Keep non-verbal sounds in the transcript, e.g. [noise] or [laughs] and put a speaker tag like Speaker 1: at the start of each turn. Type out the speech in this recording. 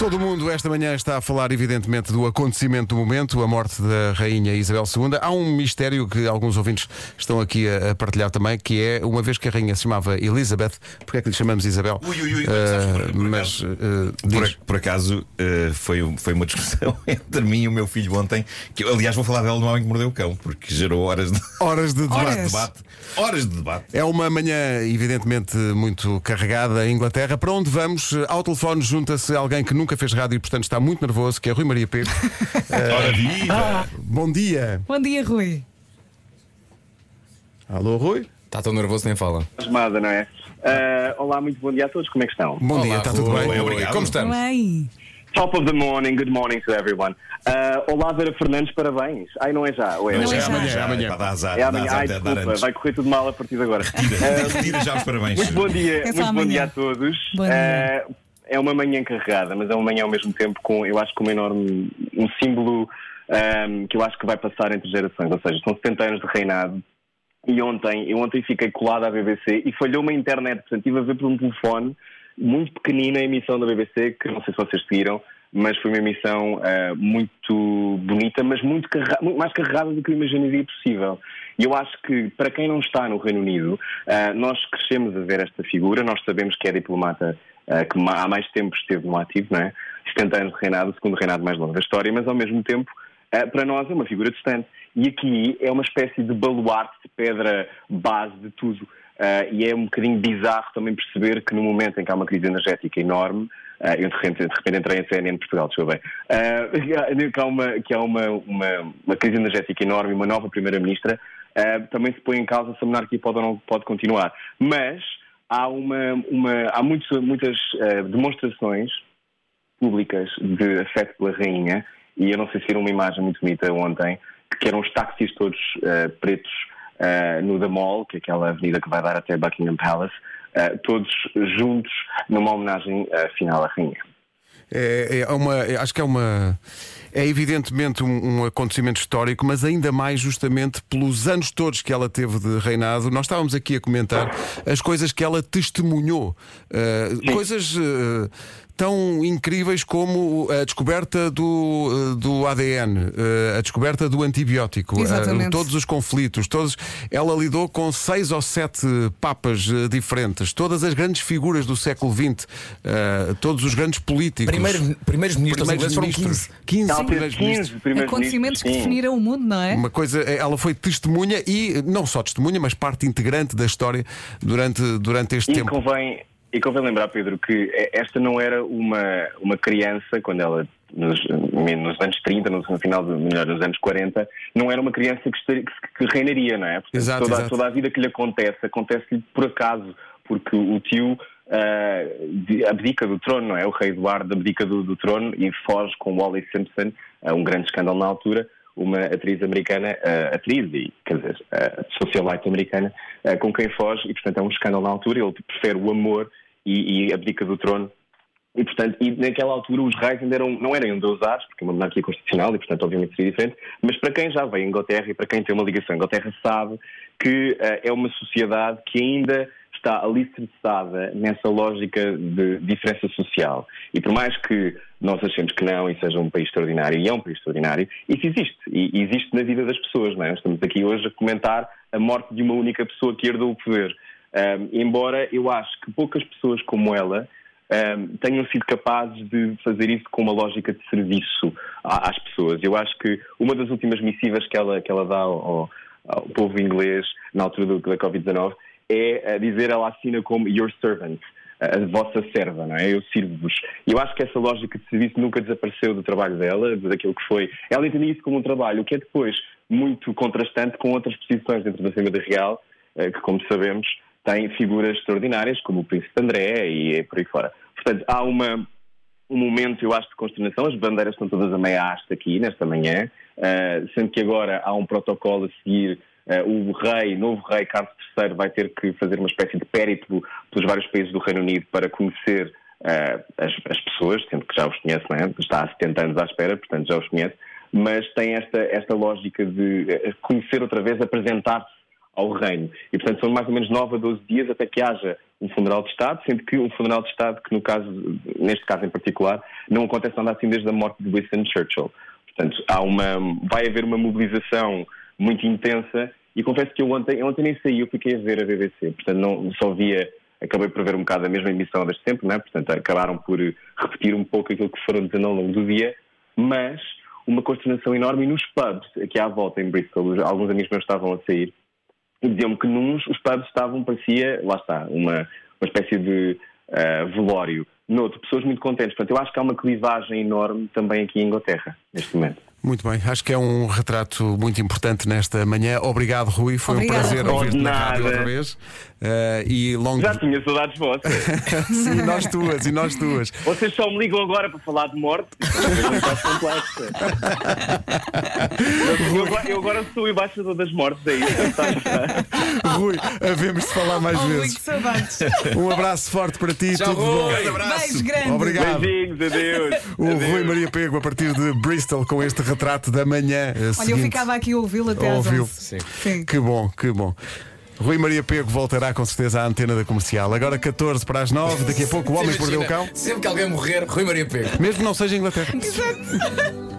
Speaker 1: Todo mundo esta manhã está a falar, evidentemente, do acontecimento do momento, a morte da Rainha Isabel II. Há um mistério que alguns ouvintes estão aqui a, a partilhar também, que é, uma vez que a Rainha se chamava Elizabeth, porque é que lhe chamamos Isabel?
Speaker 2: Ui, ui, ui,
Speaker 1: Uh,
Speaker 2: por- por
Speaker 1: mas
Speaker 2: acaso-
Speaker 1: uh,
Speaker 2: Por, por acaso eh, foi, foi uma discussão [laughs] entre mim e o meu filho ontem, que eu, aliás vou falar dela no homem que mordeu o cão, porque gerou horas de [laughs]
Speaker 1: horas de debate.
Speaker 2: horas de debate. Horas de debate.
Speaker 1: É uma manhã, evidentemente, muito carregada em Inglaterra. Para onde vamos? Ao telefone junta-se alguém que nunca fez rádio e, portanto, está muito nervoso, que é Rui Maria Pego. [laughs]
Speaker 2: Ora viva!
Speaker 1: Bom dia.
Speaker 3: Bom dia, Rui.
Speaker 1: Alô, Rui.
Speaker 4: Está tão nervoso nem fala.
Speaker 5: entusiasmada, não é? Ah, olá, muito bom dia a todos, como é que estão?
Speaker 1: Bom
Speaker 4: Olá,
Speaker 1: dia, está tudo
Speaker 4: Rui.
Speaker 1: bem?
Speaker 2: Obrigado.
Speaker 4: Como estamos?
Speaker 3: Bem.
Speaker 5: Top of the morning, good morning to everyone. Ah, olá, Vera Fernandes, parabéns. Ai, não é já, ou é
Speaker 3: Não é já.
Speaker 2: amanhã,
Speaker 1: É amanhã.
Speaker 2: Dar azar,
Speaker 5: É
Speaker 2: dá
Speaker 5: amanhã,
Speaker 2: azar
Speaker 5: ai,
Speaker 2: dar
Speaker 5: desculpa,
Speaker 2: antes.
Speaker 5: vai correr tudo mal a partir de agora.
Speaker 2: Retira, retira já os parabéns.
Speaker 5: Muito bom dia,
Speaker 3: É só
Speaker 5: muito bom
Speaker 3: amanhã.
Speaker 5: dia a todos.
Speaker 3: Bom dia.
Speaker 5: Ah, é uma manhã carregada, mas é uma manhã ao mesmo tempo com, eu acho que uma enorme, um símbolo ahm, que eu acho que vai passar entre gerações, ou seja, são 70 anos de reinado. E ontem, eu ontem fiquei colado à BBC e falhou-me a internet, portanto estive a ver por um telefone muito pequenina a emissão da BBC, que não sei se vocês seguiram, mas foi uma emissão ah, muito bonita, mas muito, muito mais carregada do que eu imaginaria possível. E eu acho que, para quem não está no Reino Unido, ah, nós crescemos a ver esta figura, nós sabemos que é diplomata que ma- há mais tempo esteve no ativo, não é? 70 anos de reinado, o segundo reinado mais longo da história, mas ao mesmo tempo, ah, para nós é uma figura distante. E aqui é uma espécie de baluarte, de pedra base de tudo. Ah, e é um bocadinho bizarro também perceber que no momento em que há uma crise energética enorme, eu de repente, de repente entrei em CNN Portugal, desculpa bem, [laughs] que há, uma, que há uma, uma, uma crise energética enorme e uma nova Primeira-Ministra, também se põe em causa se a monarquia pode ou não pode continuar. Mas há, uma, uma, há muitos, muitas ah, demonstrações públicas de afeto pela rainha, e eu não sei se viram uma imagem muito bonita ontem, que eram os táxis todos eh, pretos eh, no The Mall, que é aquela avenida que vai dar até Buckingham Palace, todos juntos numa homenagem final à rainha.
Speaker 1: É, é uma, é- acho que é uma. É evidentemente um, um acontecimento histórico, mas ainda mais justamente pelos anos todos que ela teve de reinado. Nós estávamos aqui a comentar as coisas que ela testemunhou. Uh, coisas uh, tão incríveis como a descoberta do, uh, do ADN, a descoberta do antibiótico,
Speaker 3: Exatamente.
Speaker 1: todos os conflitos, todos. Ela lidou com seis ou sete papas diferentes, todas as grandes figuras do século XX, todos os grandes políticos.
Speaker 4: Primeiros, primeiros ministros ingleses foram
Speaker 1: ministros.
Speaker 4: 15.
Speaker 1: 15
Speaker 5: Ela teve
Speaker 1: primeiros ministros.
Speaker 5: 15 primeiros
Speaker 3: Acontecimentos que definiram o mundo, não é?
Speaker 1: Uma coisa, ela foi testemunha e não só testemunha, mas parte integrante da história durante, durante este
Speaker 5: E
Speaker 1: tempo.
Speaker 5: convém, e convém lembrar, Pedro, que eh, esta não era uma, uma criança, quando ela, nos, nos anos 30, no, final, de, melhor, nos anos 40, não era uma criança que, estaria- que, que reinaria, não é? Portanto,
Speaker 1: Exato,
Speaker 5: toda,
Speaker 1: exato.
Speaker 5: toda a vida que lhe acontece, acontece-lhe por acaso, porque o tio ah, de- abdica do trono, não é? O rei Eduardo abdica do, do trono e foge com Wally Simpson, ah, um grande escândalo na altura, uma atriz americana, ah, atriz e, quer dizer, ah, socialite americana, ah, com quem foge, e portanto é um escândalo na altura, ele prefere o amor e, e abdica do trono. E, portanto, e naquela altura os reis ainda eram, não eram endeusados, porque é uma monarquia constitucional e, portanto, obviamente seria diferente, mas para quem já veio à Inglaterra e para quem tem uma ligação à Inglaterra sabe que ah, é uma sociedade que ainda está alicerçada nessa lógica de diferença social. E por mais que nós achemos que não e seja um país extraordinário, e é um país extraordinário, isso existe. E existe na vida das pessoas, não é? Estamos aqui hoje a comentar a morte de uma única pessoa que herdou o poder. Ahm, embora eu acho que poucas pessoas como ela ahm, tenham sido capazes de fazer isso com uma lógica de serviço às pessoas. Eu acho que uma das últimas missivas que ela, que ela dá ao- ao povo inglês na altura do, da Covid-19 é a dizer, ela assina como your servant, a vossa serva, não é? Eu sirvo-vos. E eu acho que essa lógica de serviço nunca desapareceu do trabalho dela, daquilo que foi. Ela entendia isso como um trabalho, o que é depois muito contrastante com outras posições dentro da Família Real, eh, que, como sabemos, tem figuras extraordinárias, como o Príncipe André e é por aí fora. Portanto, há uma, um momento, eu acho, de consternação. As bandeiras estão todas a meia haste aqui, nesta manhã, eh, sendo que agora há um protocolo a seguir. Eh, o rei, novo rei Carlos III, vai ter que fazer uma espécie de périplo pelos vários países do Reino Unido para conhecer eh, as, as pessoas, sendo que já os conhece, é? está há 70 anos à espera, portanto já os conhece, mas tem esta, esta lógica de eh, conhecer outra vez, apresentar-se ao reino. E, portanto, são mais ou menos 9 a 12 dias até que haja um funeral de Estado, sendo que um funeral de Estado que, no caso, neste caso em particular, não acontece nada assim desde a morte de Winston Churchill. Portanto, há uma, vai haver uma mobilização muito intensa e confesso que eu ontem, ontem nem saí, eu fiquei a ver a BBC, portanto não só via, acabei por ver um bocado a mesma emissão deste tempo, não é? portanto acabaram por repetir um pouco aquilo que foram dizendo ao longo do dia, mas uma consternação enorme e nos pubs, aqui à volta em Bristol, alguns amigos meus estavam a sair e diziam-me que nos os pubs estavam, parecia, lá está, uma, uma espécie de uh, velório. Noutro, pessoas muito contentes. Portanto, eu acho que há uma clivagem enorme também aqui em Inglaterra, neste momento.
Speaker 1: Muito bem, acho que é um retrato muito importante nesta manhã. Obrigado, Rui. Foi
Speaker 3: Obrigada,
Speaker 1: um prazer
Speaker 3: Rui.
Speaker 1: ouvir-te na rádio outra vez. Uh, e longo...
Speaker 5: Já tinha saudades vossas.
Speaker 1: Sim, nós tuas, e nós tuas.
Speaker 5: Vocês só me ligam agora para falar de morte. É. [laughs] Eu, agora- eu agora sou o embaixador das mortes, é isso. [laughs]
Speaker 1: Rui, havemos de falar mais
Speaker 3: Oh, Rui,
Speaker 1: vezes.
Speaker 3: saudades.
Speaker 1: Um abraço forte para ti,
Speaker 4: Tchau,
Speaker 1: tudo bom.
Speaker 4: Rui.
Speaker 3: Beijo grande.
Speaker 1: Obrigado.
Speaker 5: Beijinhos, adeus.
Speaker 1: O Rui Maria Pego, a partir de Bristol, com este retrato da manhã. eh,
Speaker 3: Olha, eu ficava aqui a ouvi-lo até às
Speaker 1: Ouviu.
Speaker 3: 11.
Speaker 4: Sim.
Speaker 3: Sim.
Speaker 1: Que bom, que bom. Rui Maria Pego voltará com certeza à antena da comercial. Agora 14 para as 9, daqui a pouco o Homem que Mordeu o Cão.
Speaker 4: Sempre que alguém morrer, Rui Maria Pego.
Speaker 1: Mesmo que não seja em Inglaterra.
Speaker 3: Exato. [laughs]